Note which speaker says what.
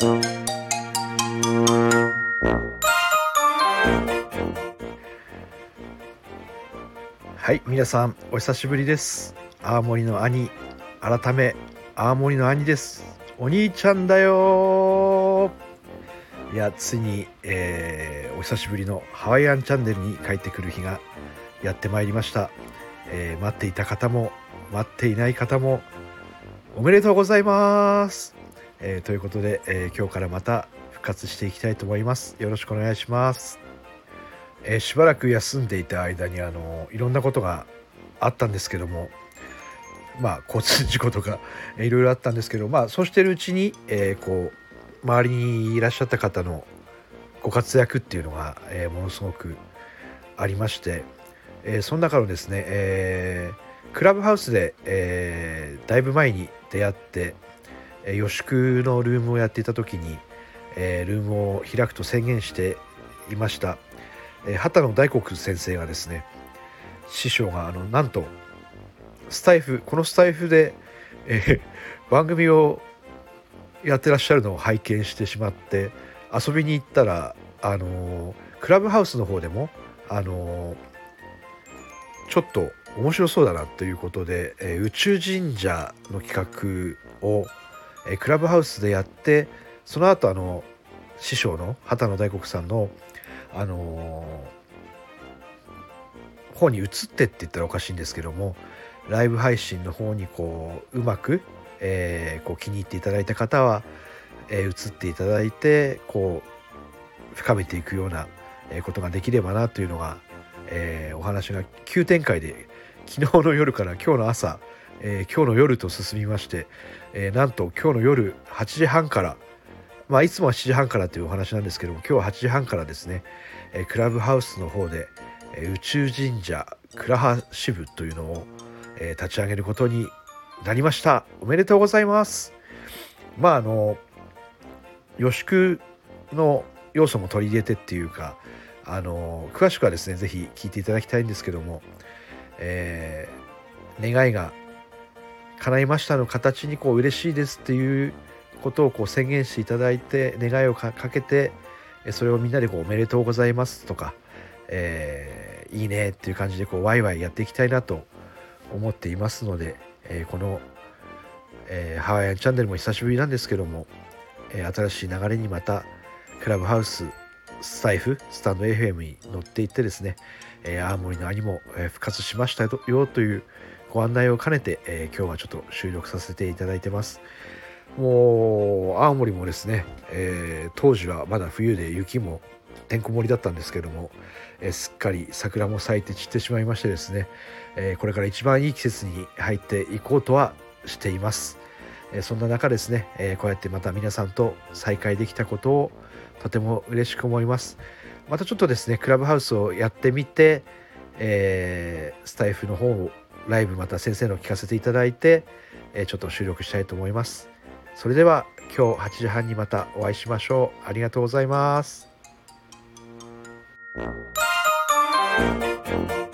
Speaker 1: はい皆さんお久しぶりです。青森の兄改め青森の兄です。お兄ちゃんだよ。いやついに、えー、お久しぶりのハワイアンチャンネルに帰ってくる日がやってまいりました、えー、待っていた方も待っていない方もおめでとうございます、えー、ということで、え今日からまた復活していきたいと思います。よろしくお願いします。えしばらく休んでいた間にあのいろんなことがあったんですけどもまあ、交通事故とかいろいろあったんですけど、まあ、そうしてるうちに、えー、こう周りにいらっしゃった方のご活躍っていうのが、えー、ものすごくありまして、えー、その中のですね、えー、クラブハウスで、えー、だいぶ前に出会って、予宿のルームをやっていた時に、えー、ルームを開くと宣言していました、えー、畑野大国先生がですね師匠があのなんとスタイフこのスタイフで、えー、番組をやってらっしゃるのを拝見してしまって遊びに行ったらあのー、クラブハウスの方でもあのー、ちょっと面白そうだなということで、えー、宇宙神社の企画を、えクラブハウスでやってその後あの師匠の畑野大国さんのあの方に移ってって言ったらおかしいんですけどもライブ配信の方にこううまく、えー、こう気に入っていただいた方は、えー、移っていただいてこう深めていくようなことができればなというのが、えー、お話が急展開で昨日の夜から今日の朝、えー、今日の夜と進みまして、えー、なんと今日の夜8時半からまあいつもは7時半からというお話なんですけども今日は8時半からですね、えー、クラブハウスの方で、え、宇宙神社倉橋部というのを、え、立ち上げることになりました。おめでとうございます。まああの予宿の要素も取り入れてっていうかあの詳しくはですね是非聞いていただきたいんですけども、え、願いが叶いましたの形にこう嬉しいですっていうことをこう宣言していただいて願いをかけてそれをみんなでこうおめでとうございますとか、えー、いいねっていう感じでこうワイワイやっていきたいなと思っていますので、えー、この、えー、ハワイアンチャンネルも久しぶりなんですけども、え、新しい流れにまたクラブハウススタイフスタンド FM に乗っていってですね、えー、青森の兄も、復活しましたよというご案内を兼ねて、えー、今日はちょっと収録させていただいてます。もう青森もですね、えー、当時はまだ冬で雪もてんこ盛りだったんですけども、えー、すっかり桜も咲いて散ってしまいましてですね、えー、これから一番いい季節に入っていこうとはしています、えー、そんな中ですね、えこうやってまた皆さんと再会できたことをとても嬉しく思います。またちょっとですねクラブハウスをやってみて、えスタイフの方をライブまた先生の聞かせていただいて、えちょっと収録したいと思いますそれでは今日8時半にまたお会いしましょうありがとうございます Thank you.